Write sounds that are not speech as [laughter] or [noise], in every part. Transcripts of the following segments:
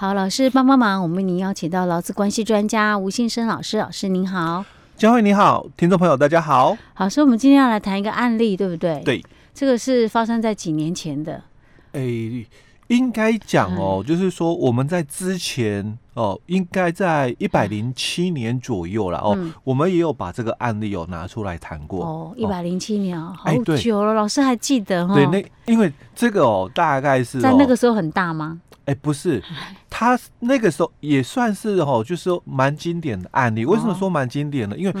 好，老师帮帮忙，我们为您邀请到劳资关系专家吴信生老师，老师您好，佳慧你好，听众朋友大家好。好，所以我们今天要来谈一个案例，对不对？对，这个是发生在几年前的。哎，应该讲哦，就是说我们在之前哦，应该在一百零七年左右了哦，我们也有把这个案例有拿出来谈过。哦，一百零七年哦，好久了，老师还记得哈？对，那因为这个哦，大概是在那个时候很大吗？哎，不是，[laughs] 他那个时候也算是哦，就是说蛮经典的案例。为什么说蛮经典的？因为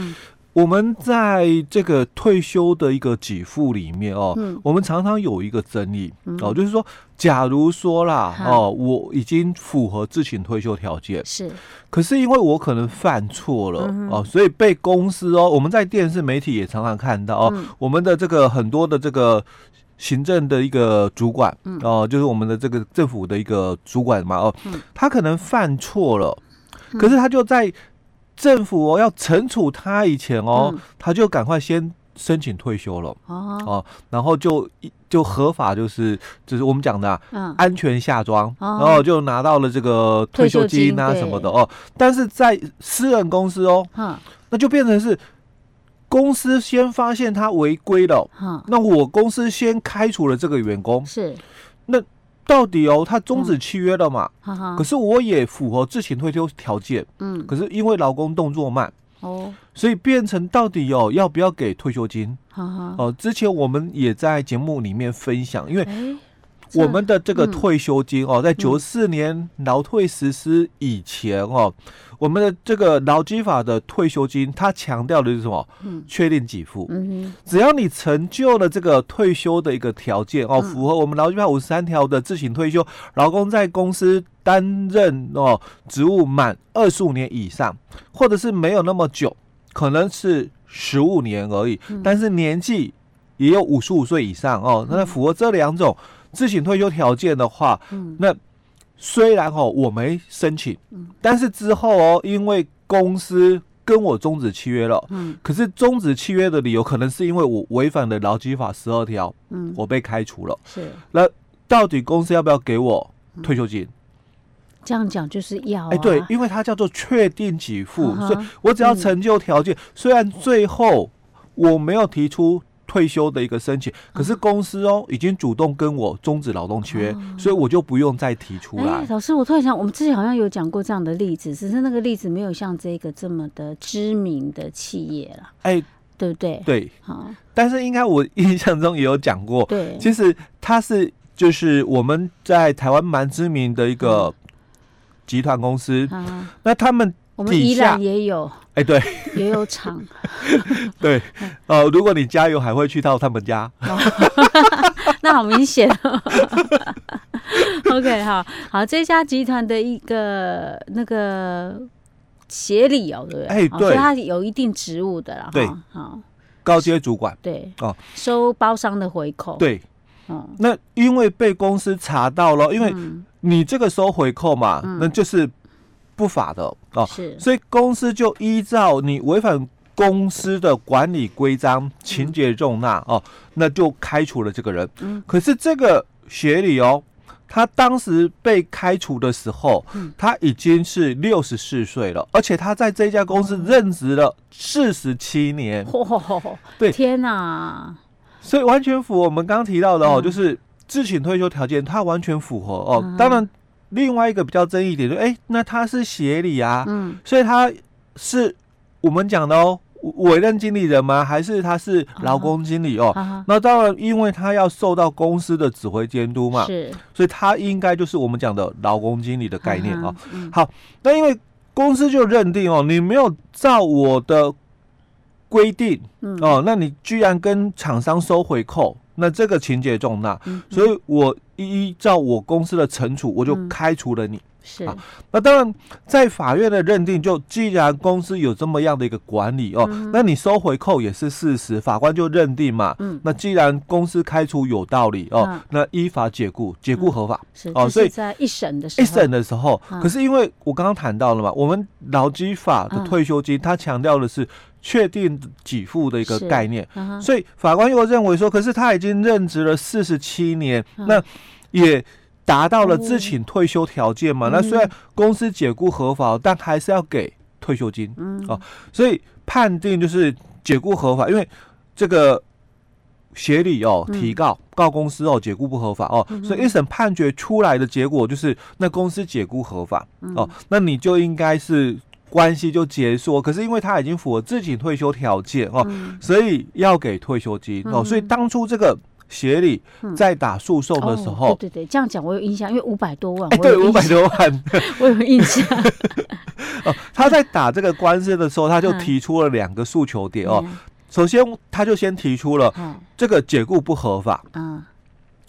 我们在这个退休的一个给付里面哦，我们常常有一个争议哦，就是说，假如说啦哦，我已经符合自请退休条件，是，可是因为我可能犯错了哦，所以被公司哦，我们在电视媒体也常常看到哦，我们的这个很多的这个。行政的一个主管哦、呃，就是我们的这个政府的一个主管嘛哦，他可能犯错了，可是他就在政府哦要惩处他以前哦，他就赶快先申请退休了哦，然后就就合法就是就是我们讲的安全下庄，然后就拿到了这个退休金啊什么的哦，但是在私人公司哦，那就变成是。公司先发现他违规了，那我公司先开除了这个员工，是，那到底哦，他终止契约了嘛？可是我也符合自行退休条件，嗯，可是因为劳工动作慢，哦，所以变成到底哦，要不要给退休金？哦，之前我们也在节目里面分享，因为。我们的这个退休金哦，在九四年劳退实施以前哦，我们的这个劳基法的退休金，它强调的是什么？确定给付。只要你成就了这个退休的一个条件哦，符合我们劳基法五十三条的自行退休，劳工在公司担任哦职务满二十五年以上，或者是没有那么久，可能是十五年而已，但是年纪也有五十五岁以上哦，那符合这两种。自行退休条件的话，嗯，那虽然哦我没申请，嗯，但是之后哦，因为公司跟我终止契约了，嗯，可是终止契约的理由可能是因为我违反了劳基法十二条，嗯，我被开除了，是，那到底公司要不要给我退休金？这样讲就是要，啊，哎，欸，对，因为它叫做确定给付，所以我只要成就条件，嗯，虽然最后我没有提出。退休的一个申请，可是公司哦已经主动跟我终止劳动契约，所以我就不用再提出来。哎，老师，我突然想，我们之前好像有讲过这样的例子，只是那个例子没有像这个这么的知名的企业了。哎，对不对？对，好。但是应该我印象中也有讲过，对，其实它是就是我们在台湾蛮知名的一个集团公司，那他们。我们宜兰也有，哎，欸、对，也有厂，[laughs] 对，呃，如果你加油还会去到他们家，[laughs] [laughs] 那好明显。OK，好好，这家集团的一个那个协理哦，对不对？哎，对，所以他有一定职务的啦，对，好，高阶主管，对，哦，收包商的回扣，对，嗯，那因为被公司查到了，因为你这个收回扣嘛，那就是。不法的哦，是，所以公司就依照你违反公司的管理规章，情节重大哦，那就开除了这个人。嗯，可是这个学理哦，他当时被开除的时候，他已经是六十四岁了，而且他在这家公司任职了四十七年。嚯，对，天哪！所以完全符合我们刚刚提到的哦，就是自请退休条件，他完全符合哦。当然。另外一个比较争议点就是，哎，那他是协理啊，嗯，所以他是我们讲的哦，委任经理人吗？还是他是劳工经理哦？啊、那当然，因为他要受到公司的指挥监督嘛，是，所以他应该就是我们讲的劳工经理的概念哦。嗯、好，那因为公司就认定哦，你没有照我的规定，嗯、哦，那你居然跟厂商收回扣。那这个情节重大，嗯、所以我依照我公司的惩处，我就开除了你。嗯、是啊，那当然，在法院的认定，就既然公司有这么样的一个管理哦，嗯、那你收回扣也是事实，法官就认定嘛。嗯，那既然公司开除有道理哦，嗯、那依法解雇，解雇合法。是哦，所以在一审的时候，一审的时候，嗯、可是因为我刚刚谈到了嘛，我们劳基法的退休金，它强调的是。确定给付的一个概念，嗯、所以法官又认为说，可是他已经任职了四十七年，嗯、那也达到了自请退休条件嘛，那虽然公司解雇合法，但还是要给退休金。嗯，哦，所以判定就是解雇合法，因为这个协理哦提告告公司哦解雇不合法哦，所以一审判决出来的结果就是那公司解雇合法哦，那你就应该是关系就结束。可是因为他已经符合自请退休条件哦，所以要给退休金哦，所以当初这个。协理在打诉讼的时候，嗯哦、对对对，这样讲我有印象，因为五百多万，哎，对，五百多万，[laughs] 我有印象。[laughs] 哦，他在打这个官司的时候，他就提出了两个诉求点哦。首先，他就先提出了这个解雇不合法，嗯，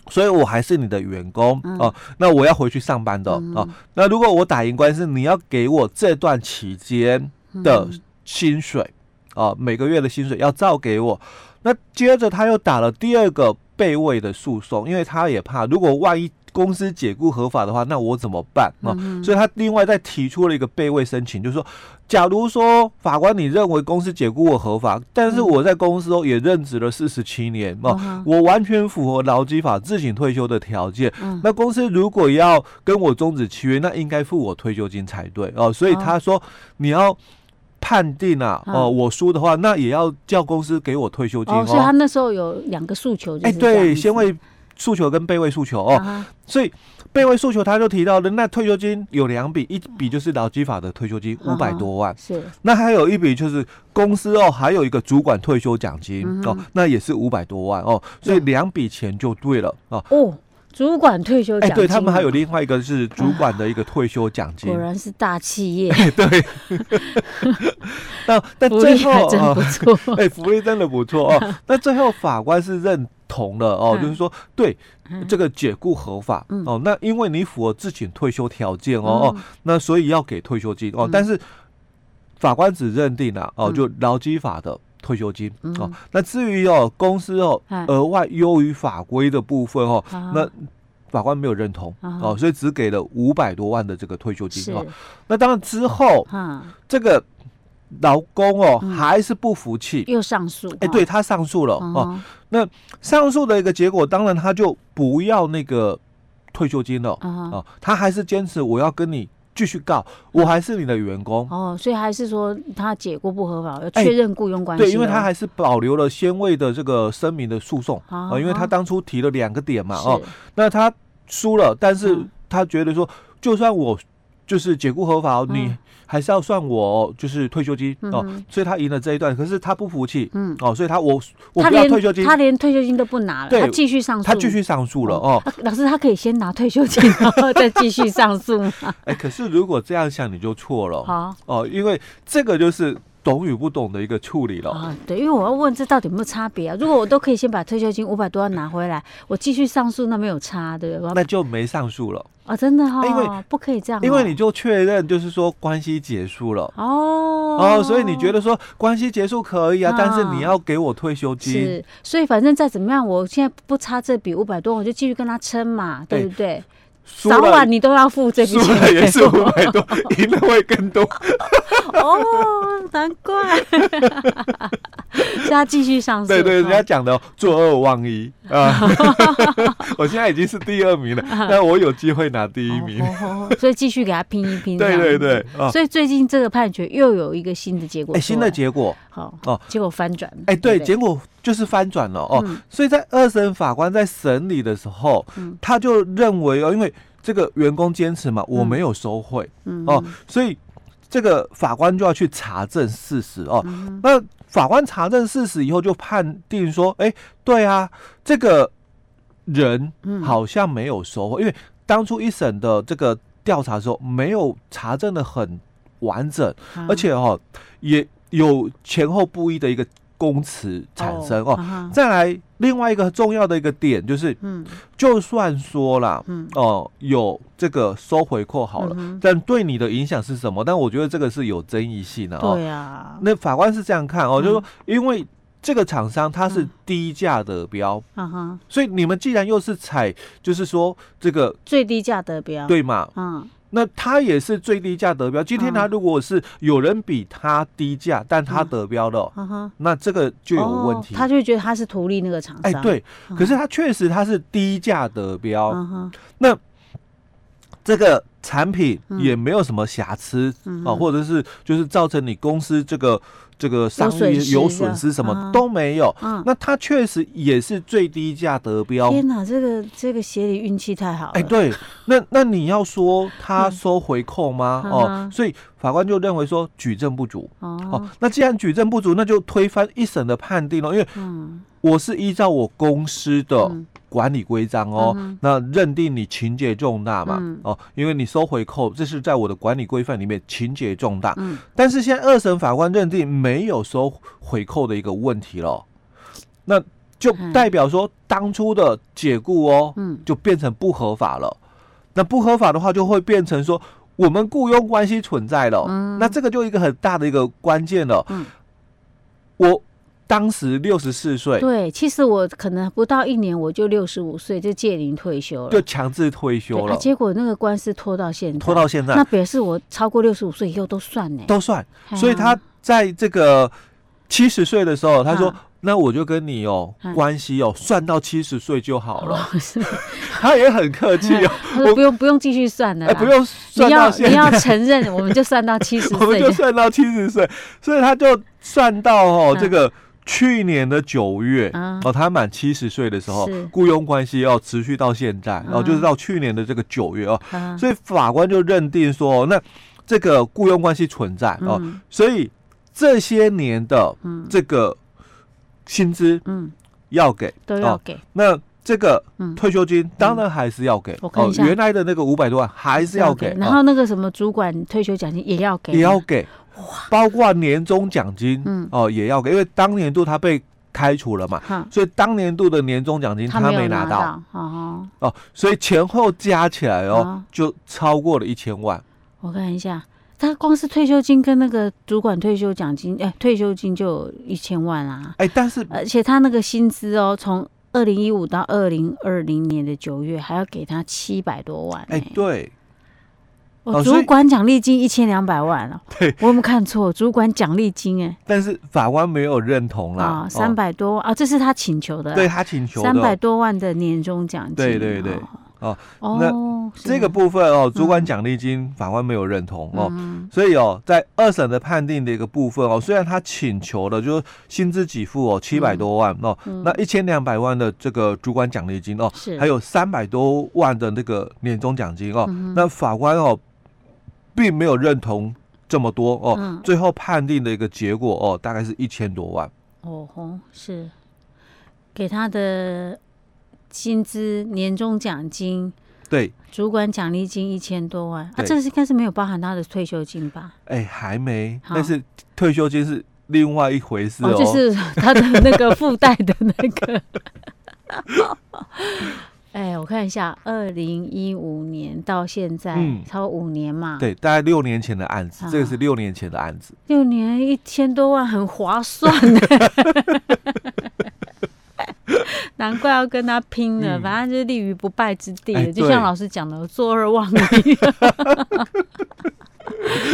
所以我还是你的员工哦，那我要回去上班的哦。那如果我打赢官司，你要给我这段期间的薪水哦，每个月的薪水要照给我。那接着他又打了第二个。备位的诉讼，因为他也怕，如果万一公司解雇合法的话，那我怎么办啊？嗯、所以他另外再提出了一个备位申请，就是说，假如说法官你认为公司解雇我合法，但是我在公司也任职了四十七年啊，嗯、我完全符合劳基法自行退休的条件，嗯、那公司如果要跟我终止契约，那应该付我退休金才对哦。所以他说你要。判定啊，哦、呃，我输的话，那也要叫公司给我退休金哦。哦，所以他那时候有两个诉求，哎，对，先位诉求跟备位诉求哦。啊、所以备位诉求他就提到了，那退休金有两笔，一笔就是劳基法的退休金五百多万，是。那还有一笔就是公司哦，还有一个主管退休奖金、嗯、哦，那也是五百多万哦。所以两笔钱就对了哦。哦。主管退休奖金，哎，对他们还有另外一个是主管的一个退休奖金，果然是大企业。[laughs] 对，[laughs] 那但最后真不错，[laughs] 哎，福利真的不错哦。那最后法官是认同了哦，就是说对这个解雇合法哦。那因为你符合自请退休条件哦哦，那所以要给退休金哦。但是法官只认定了哦，就劳基法的。退休金哦，那至于哦公司哦额外优于法规的部分哦，那法官没有认同哦，所以只给了五百多万的这个退休金哦。那当然之后，这个老公哦还是不服气，又上诉。哎，对他上诉了哦。那上诉的一个结果，当然他就不要那个退休金了哦，他还是坚持我要跟你。继续告，我还是你的员工。哦，所以还是说他解雇不合法，要确认雇佣关系。对，因为他还是保留了先位的这个声明的诉讼啊，因为他当初提了两个点嘛哦，那他输了，但是他觉得说，就算我就是解雇合法，你还是要算我就是退休金哦，所以他赢了这一段，可是他不服气，嗯。哦，所以他我我不要退休金，他连退休金都不拿了，他继续上诉，他继续上诉了哦。老师，他可以先拿退休金，[laughs] 然后再继续上诉吗？哎，可是如果这样想，你就错了。好。哦，因为这个就是懂与不懂的一个处理了啊。对，因为我要问这到底有没有差别啊？如果我都可以先把退休金五百多万拿回来，我继续上诉，那没有差，对不对？那就没上诉了。啊、哦，真的哈、哦，因为不可以这样、哦，因为你就确认就是说关系结束了哦，哦，所以你觉得说关系结束可以啊，哦、但是你要给我退休金，是，所以反正再怎么样，我现在不差这笔五百多，我就继续跟他撑嘛，对不对？早晚你都要付这笔钱，输了也是五百多，赢了会更多。[laughs] 哦，难怪。[laughs] 是他继续上升。对对，人家讲的作恶忘一啊！[laughs] 我现在已经是第二名了，[laughs] 但我有机会拿第一名，所以继续给他拼一拼。[laughs] 对对对，所以最近这个判决又有一个新的结果。哎，新的结果，好哦，结果翻转。哎，对，结果就是翻转了哦。所以在二审法官在审理的时候，他就认为哦，因为这个员工坚持嘛，我没有收贿，哦，所以这个法官就要去查证事实哦。那法官查证事实以后，就判定说：“哎，对啊，这个人好像没有收获，因为当初一审的这个调查的时候没有查证的很完整，而且哦也有前后不一的一个。”公词产生哦，哦再来另外一个重要的一个点就是，嗯，就算说啦，嗯。哦有这个收回扣好了，嗯、但对你的影响是什么？但我觉得这个是有争议性的哦。对啊，那法官是这样看哦，嗯、就是说因为这个厂商它是低价得标，嗯哼，所以你们既然又是采，就是说这个最低价得标，对嘛？嗯。那他也是最低价得标。今天他如果是有人比他低价，但他得标了，那这个就有问题。他就觉得他是图利那个厂商。哎，对。可是他确实他是低价得标。那这个产品也没有什么瑕疵、嗯、啊，或者是就是造成你公司这个。这个商业有损失，什么都没有，嗯、那他确实也是最低价得标。天哪，这个这个协理运气太好了。哎，对，那那你要说他收回扣吗？嗯、哦，所以法官就认为说举证不足。哦，哦，那既然举证不足，那就推翻一审的判定了，因为我是依照我公司的。嗯管理规章哦，嗯、那认定你情节重大嘛？嗯、哦，因为你收回扣，这是在我的管理规范里面情节重大。嗯，但是现在二审法官认定没有收回扣的一个问题了，那就代表说当初的解雇哦，嗯，就变成不合法了。那不合法的话，就会变成说我们雇佣关系存在了。嗯，那这个就一个很大的一个关键了。嗯，我。当时六十四岁，对，其实我可能不到一年，我就六十五岁就届龄退休了，就强制退休了。啊、结果那个官司拖到现在，拖到现在，那表示我超过六十五岁以后都算呢，都算。所以他在这个七十岁的时候，他说：“啊、那我就跟你有关系哦，算到七十岁就好了。哦” [laughs] 他也很客气哦，他说不用不用继续算了，哎，不用算要你要承认，我们就算到七十岁，[laughs] 我们就算到七十岁，所以他就算到哦这个。去年的九月，啊、哦，他满七十岁的时候，雇佣关系要持续到现在，然后、啊。哦、就是到去年的这个九月哦，啊、所以法官就认定说，那这个雇佣关系存在、嗯、哦，所以这些年的这个薪资，嗯，要给都要给，那这个退休金当然还是要给，嗯、哦，原来的那个五百多万还是要给，然后那个什么主管退休奖金也要给，也要给。包括年终奖金，嗯，哦，也要给，因为当年度他被开除了嘛，嗯、所以当年度的年终奖金他没拿到，哦，哦，所以前后加起来哦，哦。就超过了一千万。我看一下，他光是退休金跟那个主管退休奖金，哎、欸，退休金就有一千万啊，哎、欸，但是而且他那个薪资哦，从二零一五到二零二零年的九月，还要给他七百多万、欸，哎、欸，对。主管奖励金一千两百万了，对，我有没有看错？主管奖励金哎，但是法官没有认同啦。啊，三百多啊，这是他请求的，对他请求三百多万的年终奖金，对对对，哦，那这个部分哦，主管奖励金法官没有认同哦，所以哦，在二审的判定的一个部分哦，虽然他请求的就是薪资给付哦七百多万哦，那一千两百万的这个主管奖励金哦，还有三百多万的那个年终奖金哦，那法官哦。并没有认同这么多哦，嗯、最后判定的一个结果哦，大概是一千多万。哦吼，是。给他的薪资、年终奖金，对，主管奖励金一千多万对啊，这是应该是没有包含他的退休金吧？哎，还没，但是退休金是另外一回事哦，哦就是 [laughs] 他的那个附带的那个。[laughs] 哎，我看一下，二零一五年到现在，嗯，超五年嘛。对，大概六年前的案子，啊、这个是六年前的案子。六年一千多万，很划算呢。[laughs] 难怪要跟他拼了，嗯、反正就是立于不败之地。哎、就像老师讲的，坐而忘义。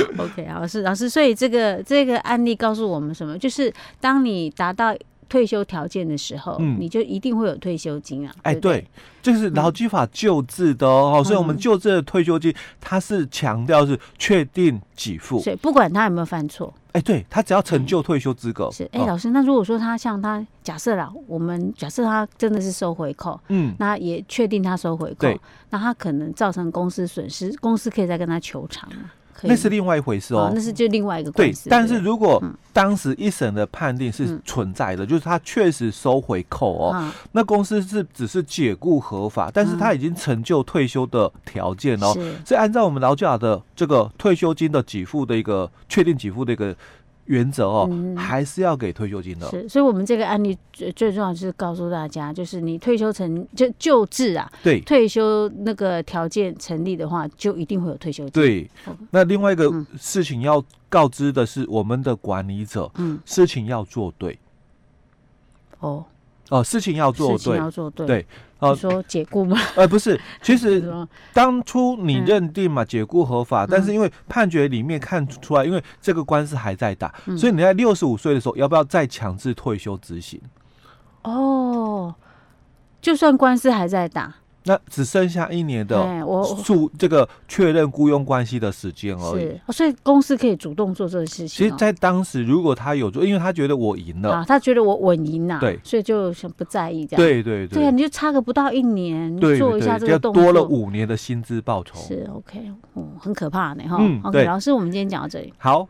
[laughs] OK，老师，老师，所以这个这个案例告诉我们什么？就是当你达到。退休条件的时候，嗯，你就一定会有退休金啊。哎，对，就是劳基法救治的哦，所以我们救治的退休金，它是强调是确定给付，所以不管他有没有犯错，哎，对他只要成就退休资格。是，哎，老师，那如果说他像他假设啦，我们假设他真的是收回扣，嗯，那也确定他收回扣，那他可能造成公司损失，公司可以再跟他求偿吗？那是另外一回事哦，那是就另外一个对。但是如果当时一审的判定是存在的，就是他确实收回扣哦，那公司是只是解雇合法，但是他已经成就退休的条件哦，所以按照我们劳教的这个退休金的给付的一个确定给付的一个。原则哦，嗯、还是要给退休金的。是，所以，我们这个案例最最重要就是告诉大家，就是你退休成就救治啊，对，退休那个条件成立的话，就一定会有退休金。对，那另外一个事情要告知的是，我们的管理者，嗯，事情要做对。哦。哦，事情要做对，要做对，对，哦，说解雇吗？[laughs] 呃，不是，[laughs] 其实当初你认定嘛，解雇合法，但是因为判决里面看出来，因为这个官司还在打，所以你在六十五岁的时候，要不要再强制退休执行？哦，就算官司还在打，那只剩下一年的我诉这个确认雇佣关系的时间而已。是，所以公司可以主动做这个事情。其实，在当时，如果他有做，因为他觉得我赢了啊，他觉得我稳赢了，对，所以就不在意这样。对对对，对啊，你就差个不到一年，做一下这个动作，多了五年的薪资报酬。是 OK，哦，很可怕呢哈。OK，老师，我们今天讲到这里。好。